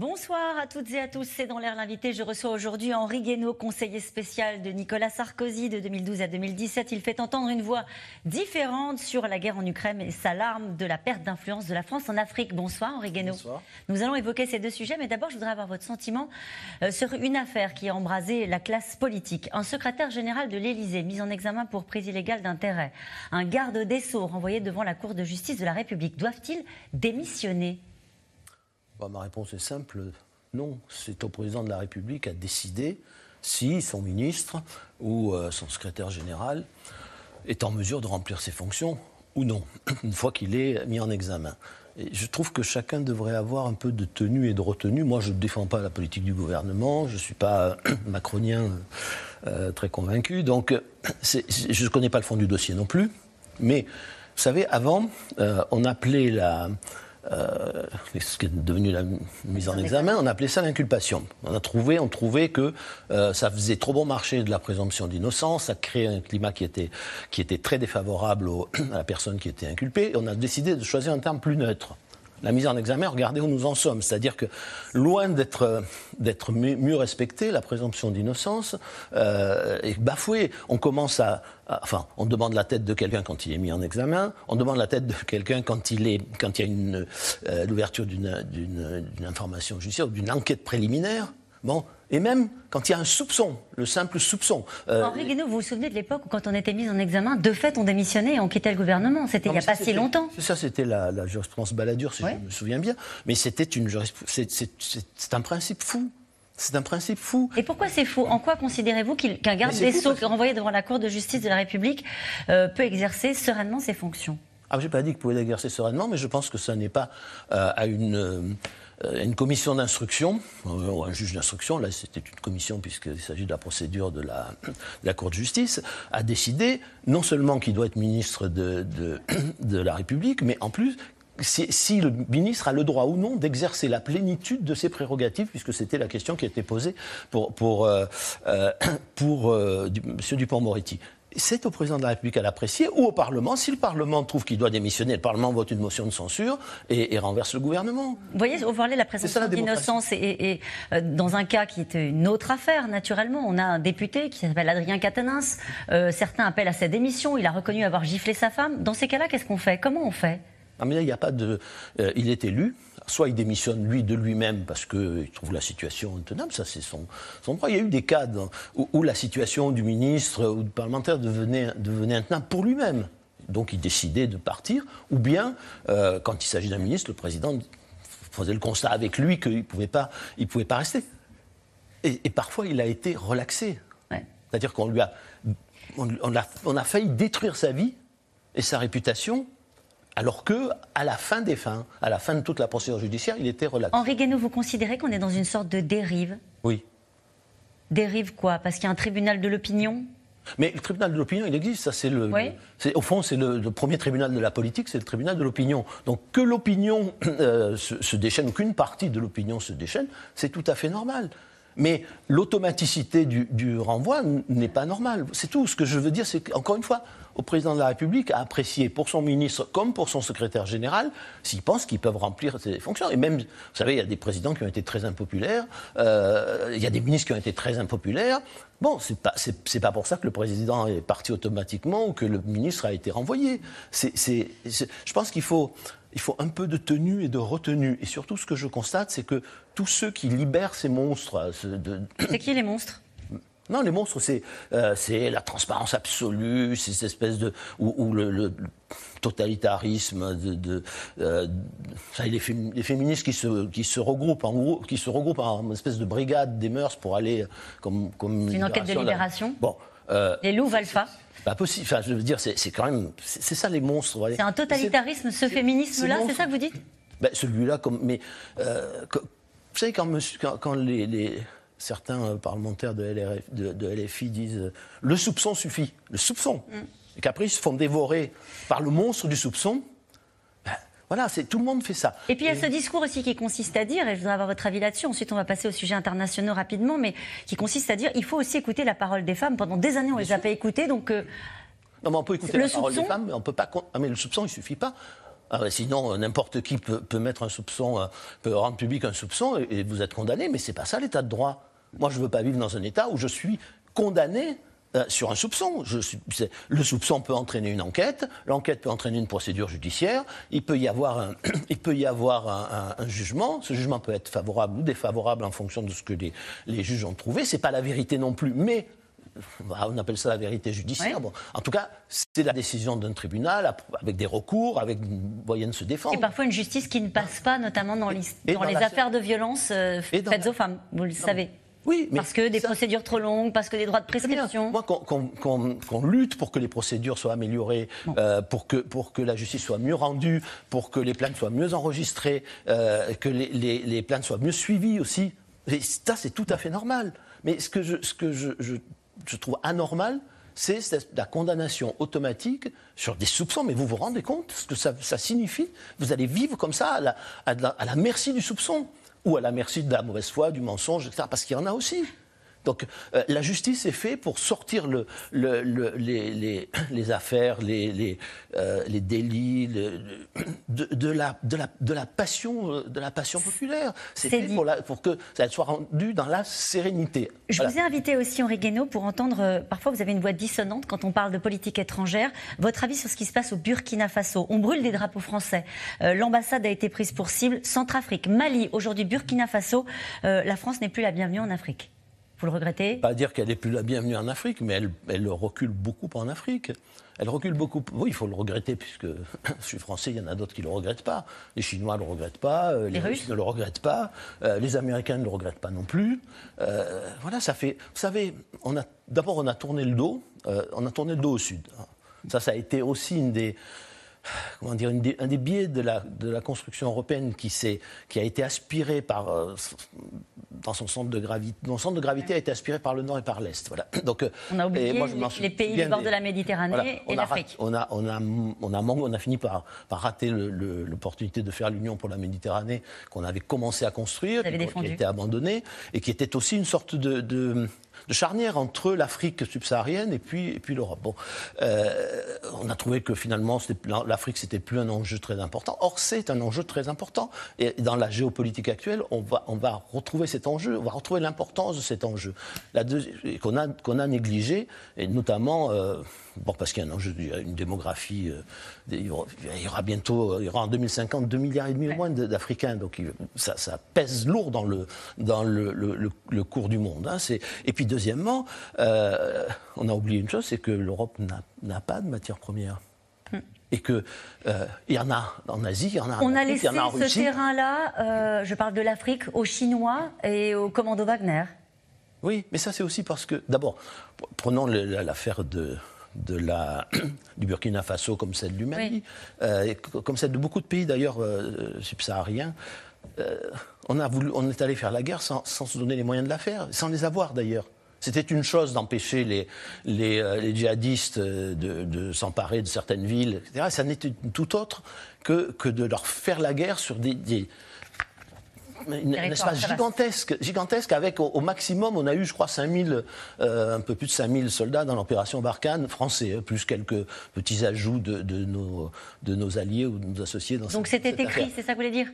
Bonsoir à toutes et à tous, c'est dans l'air l'invité. Je reçois aujourd'hui Henri Guénaud, conseiller spécial de Nicolas Sarkozy de 2012 à 2017. Il fait entendre une voix différente sur la guerre en Ukraine et s'alarme de la perte d'influence de la France en Afrique. Bonsoir Henri Guénaud. Bonsoir. Nous allons évoquer ces deux sujets, mais d'abord je voudrais avoir votre sentiment euh, sur une affaire qui a embrasé la classe politique. Un secrétaire général de l'Élysée mis en examen pour prise illégale d'intérêt. Un garde des Sceaux renvoyé devant la Cour de justice de la République. Doivent-ils démissionner? Bah, ma réponse est simple, non. C'est au président de la République à décider si son ministre ou euh, son secrétaire général est en mesure de remplir ses fonctions ou non, une fois qu'il est mis en examen. Je trouve que chacun devrait avoir un peu de tenue et de retenue. Moi, je ne défends pas la politique du gouvernement, je ne suis pas macronien euh, très convaincu, donc je ne connais pas le fond du dossier non plus. Mais, vous savez, avant, euh, on appelait la, euh, ce qui est devenu la mise en examen, on appelait ça l'inculpation. On a trouvé, on trouvait que euh, ça faisait trop bon marché de la présomption d'innocence, ça créait un climat qui était, qui était très défavorable à la personne qui était inculpée, et on a décidé de choisir un terme plus neutre la mise en examen, regardez où nous en sommes. C'est-à-dire que loin d'être mieux respectée, la présomption d'innocence euh, est bafouée. On commence à, enfin, on demande la tête de quelqu'un quand il est mis en examen, on demande la tête de quelqu'un quand il est, quand il y a une euh, l'ouverture d'une information judiciaire ou d'une enquête préliminaire. Bon, et même quand il y a un soupçon, le simple soupçon. Euh, Henri Guénaud, vous vous souvenez de l'époque où, quand on était mis en examen, de fait, on démissionnait et on quittait le gouvernement C'était il n'y a pas si longtemps. Ça, c'était la, jurisprudence Balladur, si je me souviens bien. Mais c'était une C'est un principe fou. C'est un principe fou. Et pourquoi c'est fou? En quoi considérez-vous qu'un garde des Sceaux renvoyé devant la Cour de justice de la République euh, peut exercer sereinement ses fonctions? Ah, Je n'ai pas dit qu'il pouvait l'exercer sereinement, mais je pense que ça n'est pas euh, à une une commission d'instruction, euh, ou un juge d'instruction, là c'était une commission puisqu'il s'agit de la procédure de la, Cour de justice, a décidé non seulement qu'il doit être ministre de, la République, mais en plus si, le ministre a le droit ou non d'exercer la plénitude de ses prérogatives, puisque c'était la question qui était posée pour, euh, pour M. Dupont-Moretti c'est au président de la République à l'apprécier ou au Parlement. Si le Parlement trouve qu'il doit démissionner, le Parlement vote une motion de censure et, renverse le gouvernement. Vous voyez, vous parlez de la présomption d'innocence et, euh, dans un cas qui est une autre affaire, naturellement, on a un député qui s'appelle Adrien Catanins. Euh, certains appellent à sa démission. Il a reconnu avoir giflé sa femme. Dans ces cas-là, qu'est-ce qu'on fait? Comment on fait? Ah, mais là, il n'y a pas de. Euh, il est élu soit il démissionne lui de lui-même parce qu'il trouve la situation intenable, ça c'est son, son, droit. Il y a eu des cas où, la situation du ministre ou du parlementaire devenait, devenait intenable pour lui-même. Donc il décidait de partir, ou bien, euh, quand il s'agit d'un ministre, le président faisait le constat avec lui qu'il ne pouvait, pas, il pouvait pas rester. Et, parfois, il a été relaxé. C'est-à-dire qu'on lui a on, a, on a failli détruire sa vie et sa réputation alors que, à la fin des fins, à la fin de toute la procédure judiciaire, il était relaxé. Henri Guénaud, vous considérez qu'on est dans une sorte de dérive? Oui. Dérive quoi? Parce qu'il y a un tribunal de l'opinion? Mais le tribunal de l'opinion, il existe. Ça, c'est le. au fond, c'est le, premier tribunal de la politique, c'est le tribunal de l'opinion. Donc que l'opinion euh, se, se, déchaîne, qu'une partie de l'opinion se déchaîne, c'est tout à fait normal. Mais l'automaticité du, renvoi n'est pas normale. C'est tout. Ce que je veux dire, c'est qu'encore une fois, au président de la République à apprécier pour son ministre comme pour son secrétaire général s'ils pensent qu'ils peuvent remplir ces fonctions. Et même, vous savez, il y a des présidents qui ont été très impopulaires, euh, il y a des ministres qui ont été très impopulaires. Bon, c'est pas, pas pour ça que le président est parti automatiquement ou que le ministre a été renvoyé. Je pense qu'il faut il faut un peu de tenue et de retenue. Et surtout, ce que je constate, c'est que tous ceux qui libèrent ces monstres. De... C'est qui les monstres? Non, les monstres, c'est euh, la transparence absolue, c'est cette espèce de. ou, le, totalitarisme, de, euh, les, féministes qui se, qui se regroupent en qui se regroupent en une espèce de brigade des mœurs pour aller comme. comme une enquête de libération? Bon. Euh, les loups Alpha pas possible. Enfin, je veux dire, c'est quand même. C'est ça les monstres. C'est un totalitarisme, ce féminisme-là, c'est ça que vous dites? Ben, Celui-là, comme. Mais. Euh, vous savez, quand, quand, les, certains euh, parlementaires de, de, LFI disent euh, le soupçon suffit, le soupçon, mm. et qu'après ils se font dévorer par le monstre du soupçon, Voilà, c'est tout le monde fait ça. Et puis il y a ce discours aussi qui consiste à dire, et je voudrais avoir votre avis là-dessus. Ensuite, on va passer aux sujets internationaux rapidement, mais qui consiste à dire, il faut aussi écouter la parole des femmes. Pendant des années, on les a pas écoutées, donc. Euh, non, mais on peut écouter la parole des femmes, mais on peut pas. Ah, mais le soupçon, il suffit pas. Ah, sinon, n'importe qui peut, mettre un soupçon, euh, peut rendre public un soupçon et, vous êtes condamné. Mais c'est pas ça l'état de droit. Moi, je veux pas vivre dans un état où je suis condamné euh, sur un soupçon. le soupçon peut entraîner une enquête, l'enquête peut entraîner une procédure judiciaire, il peut y avoir un, il peut y avoir un, jugement, ce jugement peut être favorable ou défavorable en fonction de ce que les, les juges ont trouvé, c'est pas la vérité non plus, mais bah, on appelle ça la vérité judiciaire. Bon, en tout cas, c'est la décision d'un tribunal avec des recours, avec une moyenne de se défendre. Et parfois une justice qui ne passe pas, notamment dans les, dans les affaires de violence euh, faites aux femmes, vous le savez. Oui, mais parce que des procédures trop longues, parce que des droits de prescription. Moi, qu'on lutte pour que les procédures soient améliorées, euh, pour, que, pour que la justice soit mieux rendue, pour que les plaintes soient mieux enregistrées, euh, que les, les, les, plaintes soient mieux suivies aussi. Et ça, c'est tout à fait normal. Mais ce que je, ce que je, je, je trouve anormal, c'est la condamnation automatique sur des soupçons. Mais vous vous rendez compte ce que ça, ça signifie? Vous allez vivre comme ça à la, à la, à la merci du soupçon ou à la merci de la mauvaise foi, du mensonge, etc. Parce qu'il y en a aussi. Donc euh, la justice est faite pour sortir le, le, les, les, affaires, les, euh, délits de, de, la, de, la, de, la, passion, euh, de la passion populaire. C'est fait pour, pour, que ça soit rendu dans la sérénité. Je vous ai invité aussi, Henri Guénaud, pour entendre, parfois vous avez une voix dissonante quand on parle de politique étrangère, votre avis sur ce qui se passe au Burkina Faso? On brûle des drapeaux français. L'ambassade a été prise pour cible. Centrafrique, Mali, aujourd'hui Burkina Faso. la France n'est plus la bienvenue en Afrique. Vous le regrettez? Pas dire qu'elle n'est plus la bienvenue en Afrique, mais elle, elle, recule beaucoup en Afrique. Elle recule beaucoup. Oui, il faut le regretter, puisque je suis français, il y en a d'autres qui ne le regrettent pas. Les Chinois ne le regrettent pas, euh, les, Russes ne le regrettent pas, euh, les Américains ne le regrettent pas non plus. Euh, voilà, ça fait. Vous savez, d'abord, on a tourné le dos, on a tourné le dos au Sud. Ça, ça a été aussi une des comment dire, un des biais de la, de la construction européenne qui, qui a été aspiré par, euh, dans son centre de gravité, son centre de gravité a été aspiré par le nord et par l'est. Voilà. Donc, euh, on a oublié les, pays du bord de la Méditerranée et l'Afrique. On a, on, a, on, a, on a fini par, par rater l'opportunité de faire l'Union pour la Méditerranée qu'on avait commencé à construire, qui, a été abandonnée, et qui était aussi une sorte de, de de charnière entre l'Afrique subsaharienne et puis, et puis l'Europe. Bon, euh, on a trouvé que finalement l'Afrique c'était plus un enjeu très important. Or c'est un enjeu très important et dans la géopolitique actuelle on va, on va retrouver cet enjeu, on va retrouver l'importance de cet enjeu qu'on a, qu'on a négligé et notamment euh, Bon, parce qu'il y a un une démographie. Euh, il, y aura, bientôt, il y aura en 2050 2 milliards et demi au moins d'Africains. Donc ça, pèse lourd dans le, dans le, le, cours du monde. Hein. Et puis deuxièmement, euh, on a oublié une chose, c'est que l'Europe n'a pas de matières premières. Hmm. Et qu'il euh, y en a en Asie, il y en a en On a laissé ce terrain-là, je parle de l'Afrique, aux Chinois et aux commandos Wagner. Oui, mais ça c'est aussi parce que, d'abord, prenons l'affaire de, de la, du Burkina Faso comme celle du Mali, euh, comme celle de beaucoup de pays d'ailleurs euh, subsahariens. Euh, on, a voulu, on est allé faire la guerre sans, se donner les moyens de la faire, sans les avoir d'ailleurs. C'était une chose d'empêcher les, les, djihadistes de, s'emparer de certaines villes, etc. Ça n'était tout autre que, que de leur faire la guerre sur des, un espace gigantesque, gigantesque avec au, maximum, on a eu, je crois, 5000, euh, un peu plus de 5000 soldats dans l'opération Barkhane français, hein, plus quelques petits ajouts de, nos, de nos alliés ou de nos associés. Dans Donc c'était écrit, c'est ça que vous voulez dire?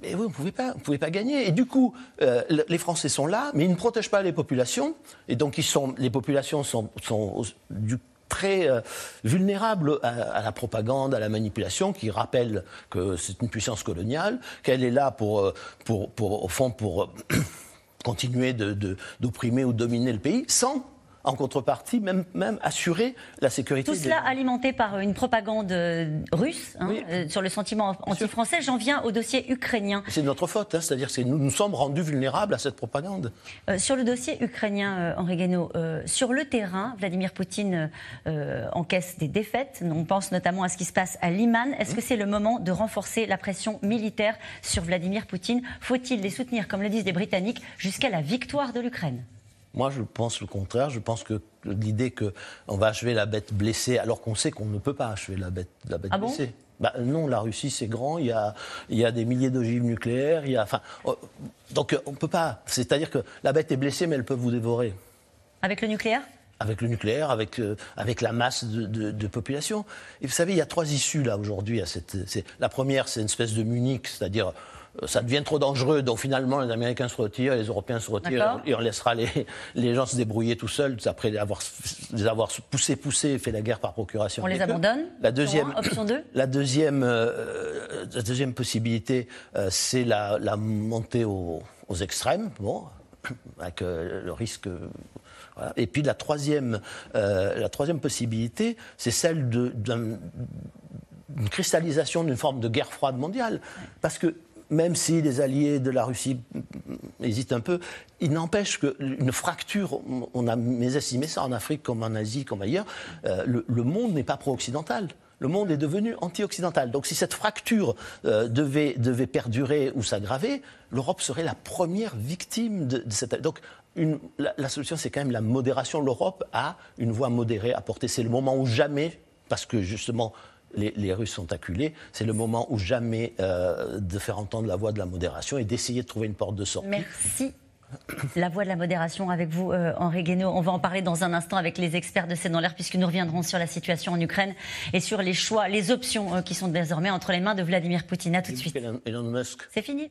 Mais vous ne pouvez, pas, pouvez pas gagner. Et du coup, euh, les Français sont là, mais ils ne protègent pas les populations. Et donc, ils sont, les populations sont, sont du très euh, vulnérable à, la propagande, à la manipulation, qui rappelle que c'est une puissance coloniale, qu'elle est là pour, euh, pour, pour, au fond, pour continuer d'opprimer de, ou dominer le pays, sans en contrepartie, même, même assurer la sécurité. Tout cela alimenté par une propagande euh, russe hein, euh, sur le sentiment anti-français. J'en viens au dossier ukrainien. C'est de notre faute, hein, c'est-à-dire que nous nous sommes rendus vulnérables à cette propagande. Euh, sur le dossier ukrainien, Henri Guénaud, sur le terrain, Vladimir Poutine encaisse des défaites. On pense notamment à ce qui se passe à Liman. Est-ce mmh. que c'est le moment de renforcer la pression militaire sur Vladimir Poutine? Faut-il les soutenir, comme le disent les Britanniques, jusqu'à la victoire de l'Ukraine? Moi, je pense le contraire. Je pense que l'idée qu'on va achever la bête blessée, alors qu'on sait qu'on ne peut pas achever la bête, la bête ah blessée. Bah, non, la Russie, c'est grand, il y a, il y a des milliers d'ogives nucléaires, il y a, enfin, oh, donc on ne peut pas. C'est-à-dire que la bête est blessée, mais elle peut vous dévorer. Avec le nucléaire? Avec le nucléaire, avec, euh, avec la masse de, population. Et vous savez, il y a trois issues là aujourd'hui. La première, c'est une espèce de Munich, c'est-à-dire euh, ça devient trop dangereux, donc finalement les Américains se retirent, les Européens se retirent, et on laissera les, les gens se débrouiller tout seuls après avoir, les avoir poussé, poussé, fait la guerre par procuration. On les abandonne La deuxième, option 2 La deuxième, euh, la deuxième possibilité, c'est la, la, montée aux, aux extrêmes, bon, avec le risque et puis la troisième, euh, la troisième possibilité, c'est celle d'une cristallisation d'une forme de guerre froide mondiale. Parce que même si les alliés de la Russie hésitent un peu, il n'empêche qu'une fracture, on a mésestimé ça en Afrique comme en Asie, comme ailleurs, euh, le, monde n'est pas pro-occidental le monde est devenu anti-occidental. Donc si cette fracture euh, devait, devait perdurer ou s'aggraver, l'Europe serait la première victime de, de cette... Donc la, solution, c'est quand même la modération. L'Europe a une voix modérée à porter. C'est le moment où jamais, parce que justement les, Russes sont acculés, c'est le moment où jamais euh, de faire entendre la voix de la modération et d'essayer de trouver une porte de sortie. Merci. La voix de la modération avec vous, euh, Henri Guénaud. On va en parler dans un instant avec les experts de C'est dans l'air, puisque nous reviendrons sur la situation en Ukraine et sur les choix, les options euh, qui sont désormais entre les mains de Vladimir Poutine. À tout de suite. Elon Musk. C'est fini.